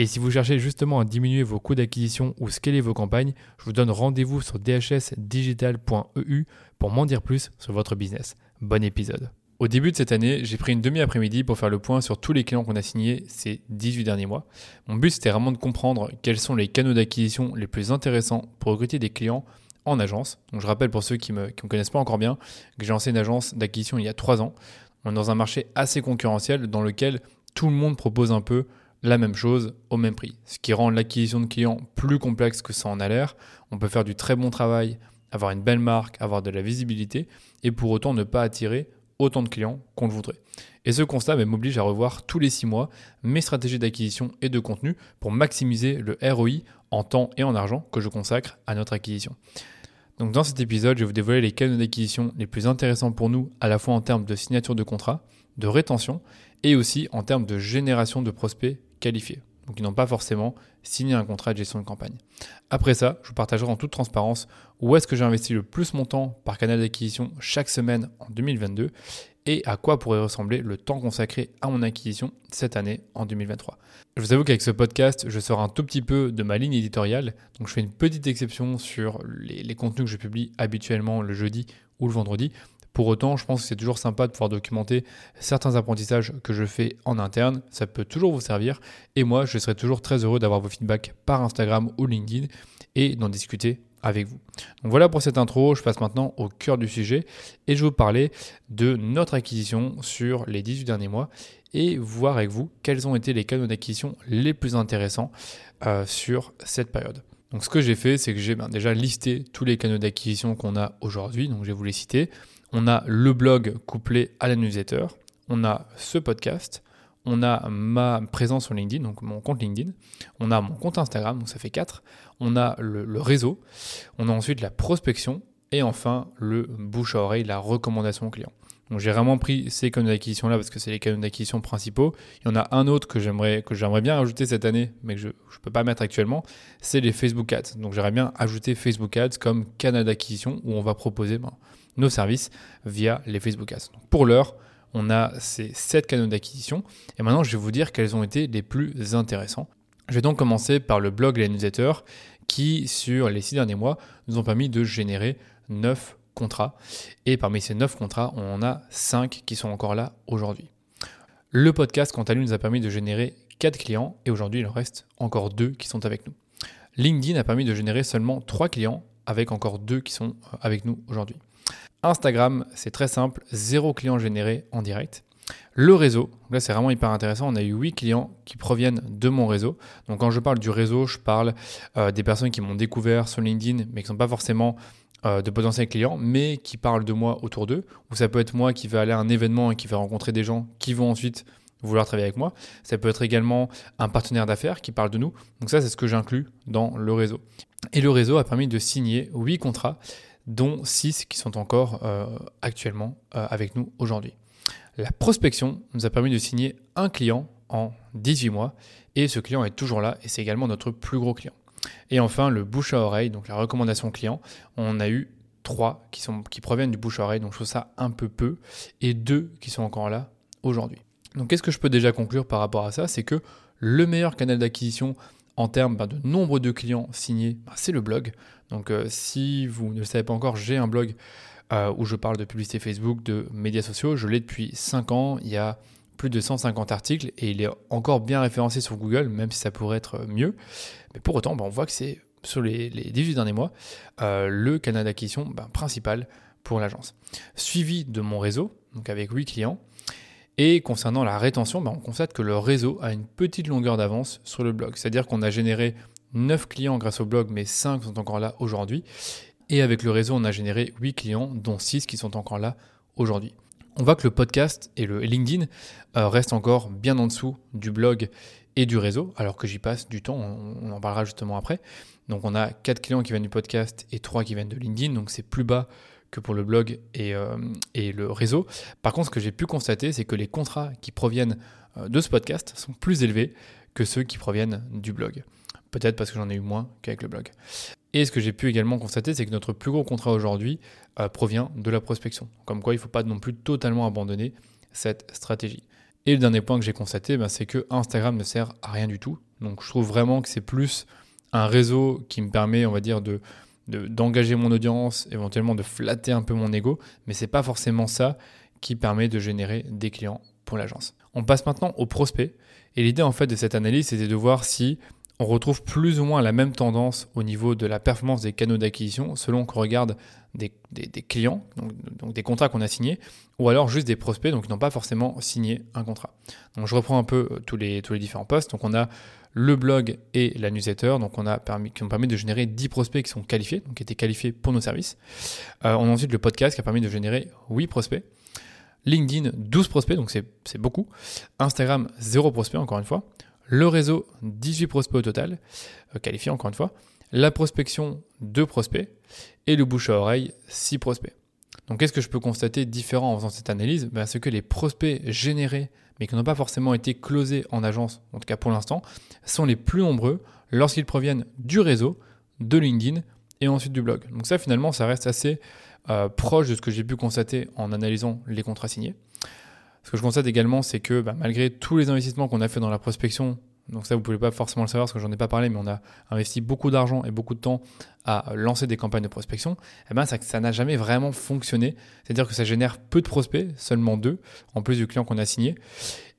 Et si vous cherchez justement à diminuer vos coûts d'acquisition ou scaler vos campagnes, je vous donne rendez-vous sur dhsdigital.eu pour m'en dire plus sur votre business. Bon épisode. Au début de cette année, j'ai pris une demi-après-midi pour faire le point sur tous les clients qu'on a signés ces 18 derniers mois. Mon but, c'était vraiment de comprendre quels sont les canaux d'acquisition les plus intéressants pour recruter des clients en agence. Donc, je rappelle pour ceux qui ne me, me, connaissent pas encore bien que j'ai lancé une agence d'acquisition il y a 3 ans. On est dans un marché assez concurrentiel dans lequel tout le monde propose un peu la même chose au même prix. Ce qui rend l'acquisition de clients plus complexe que ça en a l'air. On peut faire du très bon travail, avoir une belle marque, avoir de la visibilité et pour autant ne pas attirer autant de clients qu'on le voudrait. Et ce constat m'oblige à revoir tous les six mois mes stratégies d'acquisition et de contenu pour maximiser le ROI en temps et en argent que je consacre à notre acquisition. Donc dans cet épisode, je vais vous dévoiler les canaux d'acquisition les plus intéressants pour nous, à la fois en termes de signature de contrat, de rétention et aussi en termes de génération de prospects qualifiés. Donc ils n'ont pas forcément signé un contrat de gestion de campagne. Après ça, je vous partagerai en toute transparence où est-ce que j'ai investi le plus mon temps par canal d'acquisition chaque semaine en 2022 et à quoi pourrait ressembler le temps consacré à mon acquisition cette année en 2023. Je vous avoue qu'avec ce podcast, je sors un tout petit peu de ma ligne éditoriale, donc je fais une petite exception sur les, les contenus que je publie habituellement le jeudi ou le vendredi pour autant, je pense que c'est toujours sympa de pouvoir documenter certains apprentissages que je fais en interne. Ça peut toujours vous servir. Et moi, je serai toujours très heureux d'avoir vos feedbacks par Instagram ou LinkedIn et d'en discuter avec vous. Donc voilà pour cette intro, je passe maintenant au cœur du sujet et je vais vous parler de notre acquisition sur les 18 derniers mois et voir avec vous quels ont été les canaux d'acquisition les plus intéressants euh, sur cette période. Donc ce que j'ai fait, c'est que j'ai ben, déjà listé tous les canaux d'acquisition qu'on a aujourd'hui, donc je vais vous les citer on a le blog couplé à la newsletter, on a ce podcast, on a ma présence sur LinkedIn, donc mon compte LinkedIn, on a mon compte Instagram, donc ça fait 4, on a le, réseau, on a ensuite la prospection. Et enfin le bouche à oreille, la recommandation client. Donc j'ai vraiment pris ces canaux d'acquisition là parce que c'est les canaux d'acquisition principaux. Il y en a un autre que j'aimerais bien ajouter cette année, mais que je ne peux pas mettre actuellement, c'est les Facebook Ads. Donc j'aimerais bien ajouter Facebook Ads comme canal d'acquisition où on va proposer ben, nos services via les Facebook Ads. pour l'heure, on a ces 7 canaux d'acquisition et maintenant je vais vous dire quels ont été les plus intéressants. Je vais donc commencer par le blog et les newsletters qui, sur les 6 derniers mois, nous ont permis de générer 9 contrats. Et parmi ces 9 contrats, on en a 5 qui sont encore là aujourd'hui. Le podcast, quant à lui, nous a permis de générer 4 clients et aujourd'hui, il en reste encore 2 qui sont avec nous. LinkedIn a permis de générer seulement 3 clients avec encore 2 qui sont avec nous aujourd'hui. Instagram, c'est très simple, zéro client généré en direct. Le réseau, là c'est vraiment hyper intéressant, on a eu 8 clients qui proviennent de mon réseau. Donc quand je parle du réseau, je parle euh, des personnes qui m'ont découvert sur LinkedIn, mais qui ne sont pas forcément euh, de potentiels clients, mais qui parlent de moi autour d'eux. Ou ça peut être moi qui vais aller à un événement et qui vais rencontrer des gens qui vont ensuite vouloir travailler avec moi. Ça peut être également un partenaire d'affaires qui parle de nous. Donc ça, c'est ce que j'inclus dans le réseau. Et le réseau a permis de signer 8 contrats dont 6 qui sont encore euh, actuellement euh, avec nous aujourd'hui. La prospection nous a permis de signer un client en 18 mois et ce client est toujours là et c'est également notre plus gros client. Et enfin, le bouche à oreille, donc la recommandation client, on a eu 3 qui, sont, qui proviennent du bouche à oreille, donc je trouve ça un peu peu, et 2 qui sont encore là aujourd'hui. Donc qu'est-ce que je peux déjà conclure par rapport à ça? C'est que le meilleur canal d'acquisition en termes ben, de nombre de clients signés, ben, c'est le blog. Donc euh, si vous ne le savez pas encore, j'ai un blog euh, où je parle de publicité Facebook, de médias sociaux. Je l'ai depuis 5 ans. Il y a plus de 150 articles et il est encore bien référencé sur Google, même si ça pourrait être mieux. Mais pour autant, ben, on voit que c'est sur les, 18 derniers mois, euh, le canal d'acquisition principal pour l'agence. Suivi de mon réseau, donc avec 8 clients. Et concernant la rétention, ben, on constate que le réseau a une petite longueur d'avance sur le blog. C'est-à-dire qu'on a généré 9 clients grâce au blog, mais 5 sont encore là aujourd'hui. Et avec le réseau, on a généré 8 clients, dont 6 qui sont encore là aujourd'hui. On voit que le podcast et le LinkedIn euh, restent encore bien en dessous du blog et du réseau, alors que j'y passe du temps, on, en parlera justement après. Donc on a 4 clients qui viennent du podcast et 3 qui viennent de LinkedIn, donc c'est plus bas que pour le blog et, euh, et le réseau. Par contre, ce que j'ai pu constater, c'est que les contrats qui proviennent euh, de ce podcast sont plus élevés que ceux qui proviennent du blog. Peut-être parce que j'en ai eu moins qu'avec le blog. Et ce que j'ai pu également constater, c'est que notre plus gros contrat aujourd'hui euh, provient de la prospection. Comme quoi, il ne faut pas non plus totalement abandonner cette stratégie. Et le dernier point que j'ai constaté, ben, c'est que Instagram ne sert à rien du tout. Donc je trouve vraiment que c'est plus un réseau qui me permet, on va dire, de d'engager mon audience, éventuellement de flatter un peu mon ego, mais c'est pas forcément ça qui permet de générer des clients pour l'agence. On passe maintenant au prospect. Et l'idée en fait de cette analyse, c'était de voir si on retrouve plus ou moins la même tendance au niveau de la performance des canaux d'acquisition selon qu'on regarde des, clients, donc, des contrats qu'on a signés, ou alors juste des prospects, donc qui n'ont pas forcément signé un contrat. Donc je reprends un peu euh, tous les, tous les différents postes. Donc on a le blog et la newsletter, donc on a permis, qui ont permis de générer 10 prospects qui sont qualifiés, donc qui étaient qualifiés pour nos services. Euh, on a ensuite le podcast qui a permis de générer 8 prospects. LinkedIn, 12 prospects, donc c'est beaucoup. Instagram, 0 prospect, encore une fois. Le réseau, 18 prospects au total, euh, qualifiés encore une fois. La prospection, 2 prospects. Et le bouche à oreille, 6 prospects. Donc qu'est-ce que je peux constater différent en faisant cette analyse? Ben, que les prospects générés, mais qui n'ont pas forcément été closés en agence, en tout cas pour l'instant, sont les plus nombreux lorsqu'ils proviennent du réseau, de LinkedIn et ensuite du blog. Donc ça finalement, ça reste assez euh, proche de ce que j'ai pu constater en analysant les contrats signés. Ce que je constate également, c'est que bah, malgré tous les investissements qu'on a fait dans la prospection, donc ça vous ne pouvez pas forcément le savoir parce que j'en ai pas parlé, mais on a investi beaucoup d'argent et beaucoup de temps à lancer des campagnes de prospection, eh ben ça n'a jamais vraiment fonctionné. C'est-à-dire que ça génère peu de prospects, seulement deux, en plus du client qu'on a signé.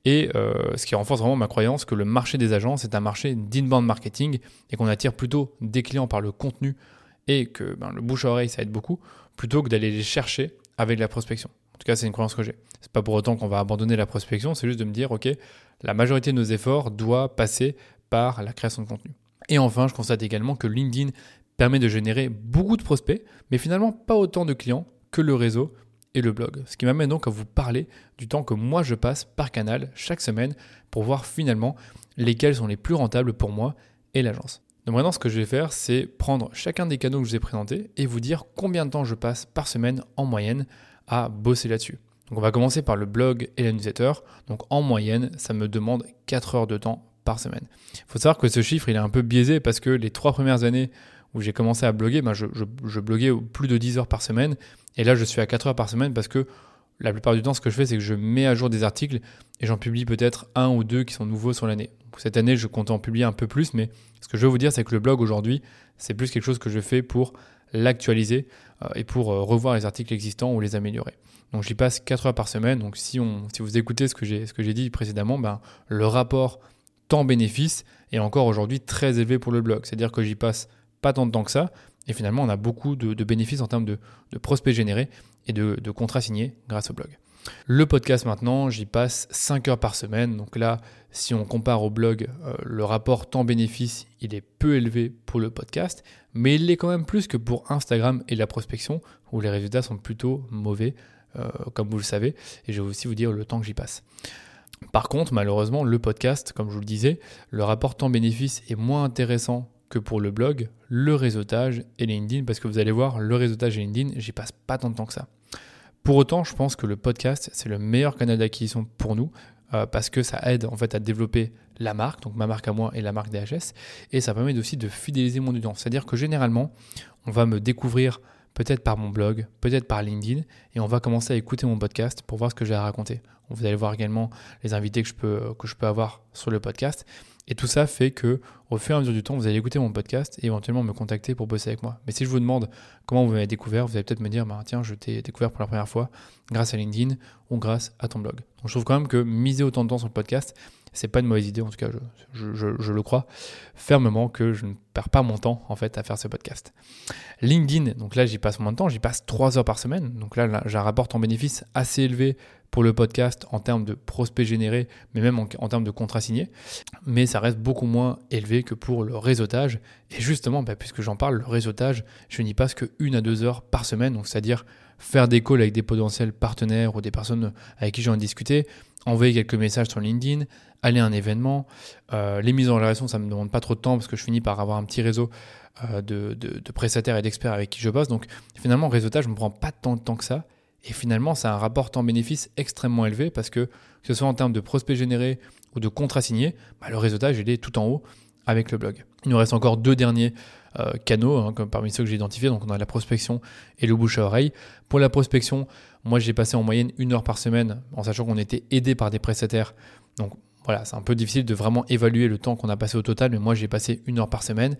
Et euh, ce qui renforce vraiment ma croyance que le marché des agences est un marché d'inbound marketing et qu'on attire plutôt des clients par le contenu et que ben, le bouche à oreille ça aide beaucoup plutôt que d'aller les chercher avec la prospection. En tout cas, c'est une croyance que j'ai. C'est pas pour autant qu'on va abandonner la prospection, c'est juste de me dire, ok, la majorité de nos efforts doit passer par la création de contenu. Et enfin, je constate également que LinkedIn permet de générer beaucoup de prospects, mais finalement pas autant de clients que le réseau et le blog. Ce qui m'amène donc à vous parler du temps que moi je passe par canal chaque semaine pour voir finalement lesquels sont les plus rentables pour moi et l'agence. Donc maintenant, ce que je vais faire, c'est prendre chacun des canaux que je vous ai présentés et vous dire combien de temps je passe par semaine en moyenne à bosser là-dessus. Donc on va commencer par le blog et la newsletter. Donc en moyenne, ça me demande 4 heures de temps par semaine. Il faut savoir que ce chiffre, il est un peu biaisé parce que les trois premières années où j'ai commencé à bloguer, ben je, je, bloguais plus de 10 heures par semaine. Et là, je suis à 4 heures par semaine parce que la plupart du temps, ce que je fais, c'est que je mets à jour des articles et j'en publie peut-être un ou deux qui sont nouveaux sur l'année. Cette année, je compte en publier un peu plus, mais ce que je veux vous dire, c'est que le blog aujourd'hui, c'est plus quelque chose que je fais pour l'actualiser euh, et pour euh, revoir les articles existants ou les améliorer. Donc j'y passe 4 heures par semaine. Donc si, vous écoutez ce que j'ai dit précédemment, ben, le rapport temps-bénéfice est encore aujourd'hui très élevé pour le blog. C'est-à-dire que j'y passe pas tant de temps que ça. Et finalement, on a beaucoup de, bénéfices en termes de, prospects générés et de contrats signés grâce au blog. Le podcast maintenant, j'y passe 5 heures par semaine. Donc là, si on compare au blog, euh, le rapport temps-bénéfice, il est peu élevé pour le podcast, mais il l'est quand même plus que pour Instagram et la prospection, où les résultats sont plutôt mauvais, euh, comme vous le savez, et je vais aussi vous dire le temps que j'y passe. Par contre, malheureusement, le podcast, comme je vous le disais, le rapport temps-bénéfice est moins intéressant que pour le blog, le réseautage et LinkedIn, parce que vous allez voir, le réseautage et LinkedIn, j'y passe pas tant de temps que ça. Pour autant, je pense que le podcast, c'est le meilleur canal d'acquisition pour nous. Euh, parce que ça aide en fait à développer la marque, donc ma marque à moi et la marque DHS, et ça permet aussi de fidéliser mon audience. C'est-à-dire que généralement, on va me découvrir peut-être par mon blog, peut-être par LinkedIn, et on va commencer à écouter mon podcast pour voir ce que j'ai à raconter. Vous allez voir également les invités que je peux, que je peux avoir sur le podcast. Et tout ça fait que, au fur et à mesure du temps, vous allez écouter mon podcast et éventuellement me contacter pour bosser avec moi. Mais si je vous demande comment vous m'avez découvert, vous allez peut-être me dire, bah, tiens, je t'ai découvert pour la première fois grâce à LinkedIn ou grâce à ton blog. Donc je trouve quand même que miser autant de temps sur le podcast, c'est pas une mauvaise idée, en tout cas, je, le crois fermement que je ne perds pas mon temps en fait à faire ce podcast. LinkedIn, donc là j'y passe moins de temps, j'y passe 3 heures par semaine, donc là, là j'ai un en bénéfice assez élevé pour le podcast en termes de prospects générés, mais même en, termes de contrats signés. Mais ça reste beaucoup moins élevé que pour le réseautage. Et justement, bah, puisque j'en parle, le réseautage, je n'y passe que une à deux heures par semaine, donc c'est-à-dire faire des calls avec des potentiels partenaires ou des personnes avec qui j'ai envie de discuter, envoyer quelques messages sur LinkedIn, aller à un événement. Euh, les mises en relation, ça ne me demande pas trop de temps parce que je finis par avoir un petit réseau euh, de, prestataires et d'experts avec qui je bosse. Donc finalement, le réseautage ne me prend pas tant de temps que ça. Et finalement, ça a un rapport temps-bénéfice extrêmement élevé parce que, que ce soit en termes de prospects générés ou de contrats signés, bah, le réseautage, est tout en haut avec le blog. Il nous reste encore deux derniers euh, canaux, hein, parmi ceux que j'ai identifiés. Donc, on a la prospection et le bouche à oreille. Pour la prospection, moi, j'ai passé en moyenne une heure par semaine, en sachant qu'on était aidé par des prestataires. Voilà, c'est un peu difficile de vraiment évaluer le temps qu'on a passé au total, mais moi j'ai passé une heure par semaine,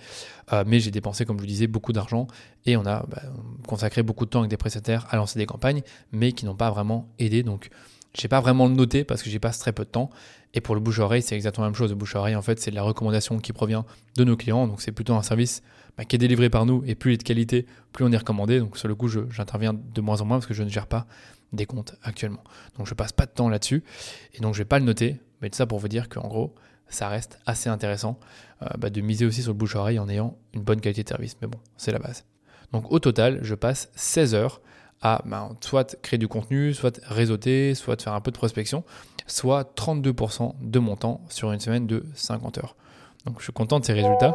euh, mais j'ai dépensé, comme je vous disais, beaucoup d'argent et on a bah, consacré beaucoup de temps avec des prestataires à lancer des campagnes, mais qui n'ont pas vraiment aidé. Donc, je n'ai pas vraiment le noté parce que j'y passe très peu de temps. Et pour le bouche-oreille, c'est exactement la même chose. Le bouche-oreille, en fait, c'est de la recommandation qui provient de nos clients. Donc, c'est plutôt un service bah, qui est délivré par nous. Et plus il est de qualité, plus on est recommandé. Donc, sur le coup, j'interviens de moins en moins parce que je ne gère pas des comptes actuellement. Donc, je passe pas de temps là-dessus. Et donc, je vais pas le noter. Mais tout ça pour vous dire qu'en gros, ça reste assez intéressant euh, bah, de miser aussi sur le bouche-oreille en ayant une bonne qualité de service. Mais bon, c'est la base. Donc au total, je passe 16 heures à bah, soit créer du contenu, soit réseauter, soit faire un peu de prospection, soit 32% de mon temps sur une semaine de 50 heures. Donc je suis content de ces résultats.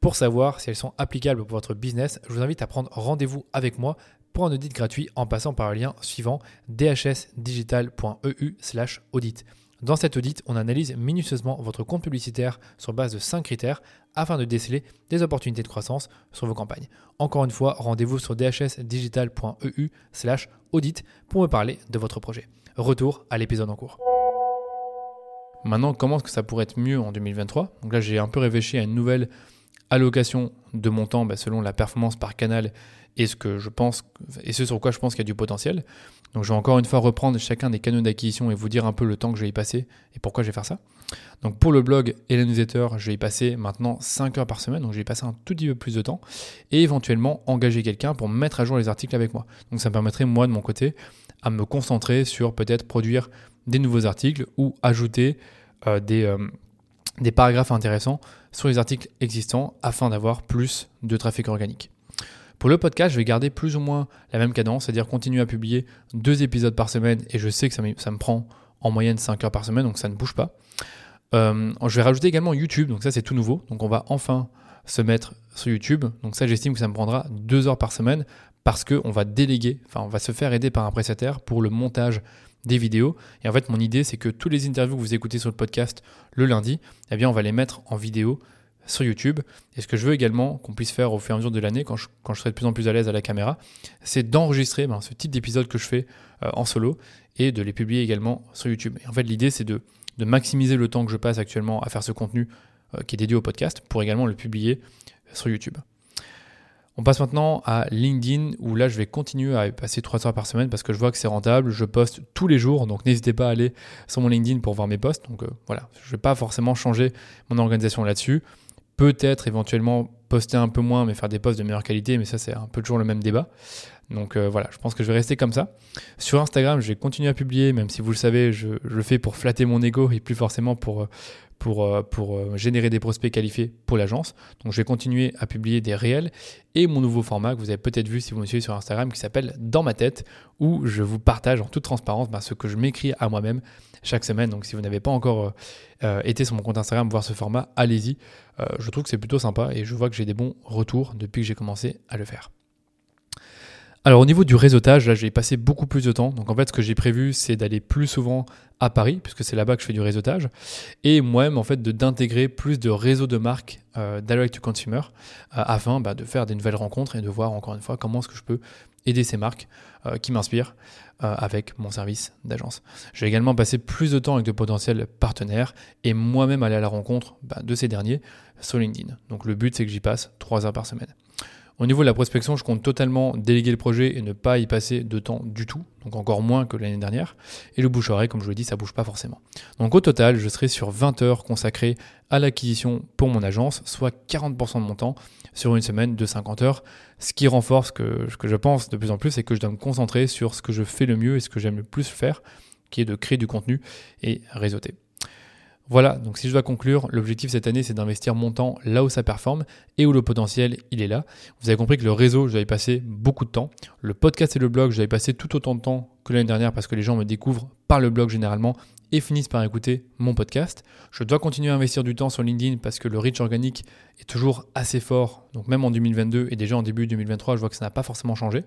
Pour savoir si elles sont applicables pour votre business, je vous invite à prendre rendez-vous avec moi pour un audit gratuit en passant par le lien suivant dhsdigital.eu/audit. Dans cet audit, on analyse minutieusement votre compte publicitaire sur base de 5 critères afin de déceler des opportunités de croissance sur vos campagnes. Encore une fois, rendez-vous sur dhsdigital.eu/audit pour me parler de votre projet. Retour à l'épisode en cours. Maintenant, comment est-ce que ça pourrait être mieux en 2023 Donc là, j'ai un peu réfléchi à une nouvelle allocation de mon temps bah, selon la performance par canal et ce que je pense et ce sur quoi je pense qu'il y a du potentiel. Donc je vais encore une fois reprendre chacun des canaux d'acquisition et vous dire un peu le temps que je vais y passer et pourquoi je vais faire ça. Donc pour le blog et la newsletter, je vais y passer maintenant 5 heures par semaine, donc je vais y passer un tout petit peu plus de temps et éventuellement engager quelqu'un pour mettre à jour les articles avec moi. Donc ça me permettrait moi de mon côté à me concentrer sur peut-être produire des nouveaux articles ou ajouter euh, des, euh, des paragraphes intéressants sur les articles existants afin d'avoir plus de trafic organique. Pour le podcast, je vais garder plus ou moins la même cadence, c'est-à-dire continuer à publier deux épisodes par semaine, et je sais que ça me, prend en moyenne 5 heures par semaine, donc ça ne bouge pas. Euh, je vais rajouter également YouTube, donc ça c'est tout nouveau, donc on va enfin se mettre sur YouTube, donc ça j'estime que ça me prendra 2 heures par semaine, parce qu'on va déléguer, enfin on va se faire aider par un prestataire pour le montage des vidéos. Et en fait, mon idée, c'est que tous les interviews que vous écoutez sur le podcast le lundi, eh bien, on va les mettre en vidéo sur YouTube. Et ce que je veux également qu'on puisse faire au fur et à mesure de l'année, quand je, quand je serai de plus en plus à l'aise à la caméra, c'est d'enregistrer ben, ce type d'épisode que je fais euh, en solo et de les publier également sur YouTube. Et en fait, l'idée, c'est de, de, maximiser le temps que je passe actuellement à faire ce contenu euh, qui est dédié au podcast pour également le publier sur YouTube. On passe maintenant à LinkedIn où là je vais continuer à passer 3 heures par semaine parce que je vois que c'est rentable. Je poste tous les jours donc n'hésitez pas à aller sur mon LinkedIn pour voir mes posts. Donc euh, voilà, je ne vais pas forcément changer mon organisation là-dessus peut-être éventuellement poster un peu moins mais faire des posts de meilleure qualité, mais ça c'est un peu toujours le même débat. Donc euh, voilà, je pense que je vais rester comme ça. Sur Instagram, je vais continuer à publier, même si vous le savez, je, le fais pour flatter mon ego et plus forcément pour, euh, euh, générer des prospects qualifiés pour l'agence. Donc je vais continuer à publier des réels et mon nouveau format que vous avez peut-être vu si vous me suivez sur Instagram qui s'appelle Dans ma tête, où je vous partage en toute transparence ben, ce que je m'écris à moi-même chaque semaine. Donc si vous n'avez pas encore été sur mon compte Instagram voir ce format, allez-y. Je trouve que c'est plutôt sympa et je vois que j'ai des bons retours depuis que j'ai commencé à le faire. Alors au niveau du réseautage, là j'ai passé beaucoup plus de temps. Donc en fait ce que j'ai prévu c'est d'aller plus souvent à Paris, puisque c'est là-bas que je fais du réseautage, et moi-même en fait d'intégrer plus de réseaux de marques euh, direct to consumer, euh, afin bah, de faire des nouvelles rencontres et de voir encore une fois comment est-ce que je peux aider ces marques euh, qui m'inspirent avec mon service d'agence. J'ai également passé plus de temps avec de potentiels partenaires et moi-même aller à la rencontre bah, de ces derniers sur LinkedIn. Donc le but c'est que j'y passe 3 heures par semaine. Au niveau de la prospection, je compte totalement déléguer le projet et ne pas y passer de temps du tout, donc encore moins que l'année dernière. Et le bouche-oreille, comme je vous l'ai dit, ça bouge pas forcément. Donc au total, je serai sur 20 heures consacrées à l'acquisition pour mon agence, soit 40% de mon temps sur une semaine de 50 heures, ce qui renforce ce que je pense de plus en plus, c'est que je dois me concentrer sur ce que je fais le mieux et ce que j'aime le plus faire, qui est de créer du contenu et réseauter. Voilà, donc si je dois conclure, l'objectif cette année c'est d'investir mon temps là où ça performe et où le potentiel il est là. Vous avez compris que le réseau, y passer beaucoup de temps. Le podcast et le blog, y passer tout autant de temps que l'année dernière parce que les gens me découvrent par le blog généralement et finissent par écouter mon podcast. Je dois continuer à investir du temps sur LinkedIn parce que le reach organique est toujours assez fort. Donc même en 2022 et déjà en début 2023, je vois que ça n'a pas forcément changé.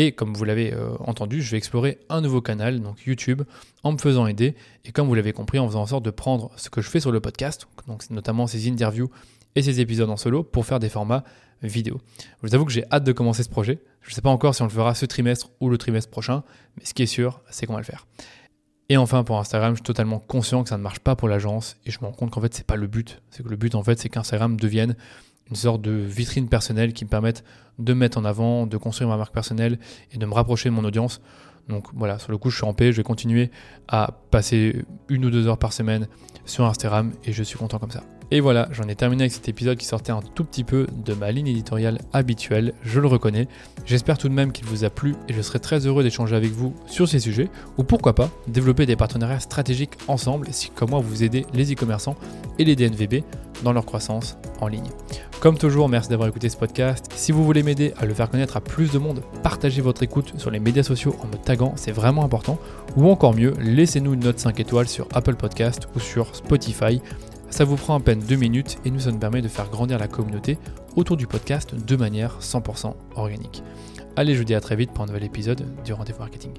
Et comme vous l'avez euh, entendu, je vais explorer un nouveau canal, donc YouTube, en me faisant aider. Et comme vous l'avez compris, en faisant en sorte de prendre ce que je fais sur le podcast, donc notamment ces interviews et ces épisodes en solo, pour faire des formats vidéo. Je vous avoue que j'ai hâte de commencer ce projet. Je ne sais pas encore si on le fera ce trimestre ou le trimestre prochain, mais ce qui est sûr, c'est qu'on va le faire. Et enfin, pour Instagram, je suis totalement conscient que ça ne marche pas pour l'agence et je me rends compte qu'en fait, c'est pas le but. C'est que le but, en fait, c'est qu'Instagram devienne une sorte de vitrine personnelle qui me permette de mettre en avant, de construire ma marque personnelle et de me rapprocher de mon audience. Donc voilà, sur le coup, je suis en paix, je vais continuer à passer une ou deux heures par semaine sur Instagram et je suis content comme ça. Et voilà, j'en ai terminé avec cet épisode qui sortait un tout petit peu de ma ligne éditoriale habituelle, je le reconnais. J'espère tout de même qu'il vous a plu et je serai très heureux d'échanger avec vous sur ces sujets, ou pourquoi pas développer des partenariats stratégiques ensemble si comme moi vous aidez les e-commerçants et les DNVB dans leur croissance en ligne. Comme toujours, merci d'avoir écouté ce podcast. Si vous voulez m'aider à le faire connaître à plus de monde, partagez votre écoute sur les médias sociaux en me taguant, c'est vraiment important. Ou encore mieux, laissez-nous une note 5 étoiles sur Apple Podcast ou sur Spotify. Ça vous prend à peine 2 minutes et nous, ça nous permet de faire grandir la communauté autour du podcast de manière 100% organique. Allez, je vous dis à très vite pour un nouvel épisode du Rendez-vous Marketing.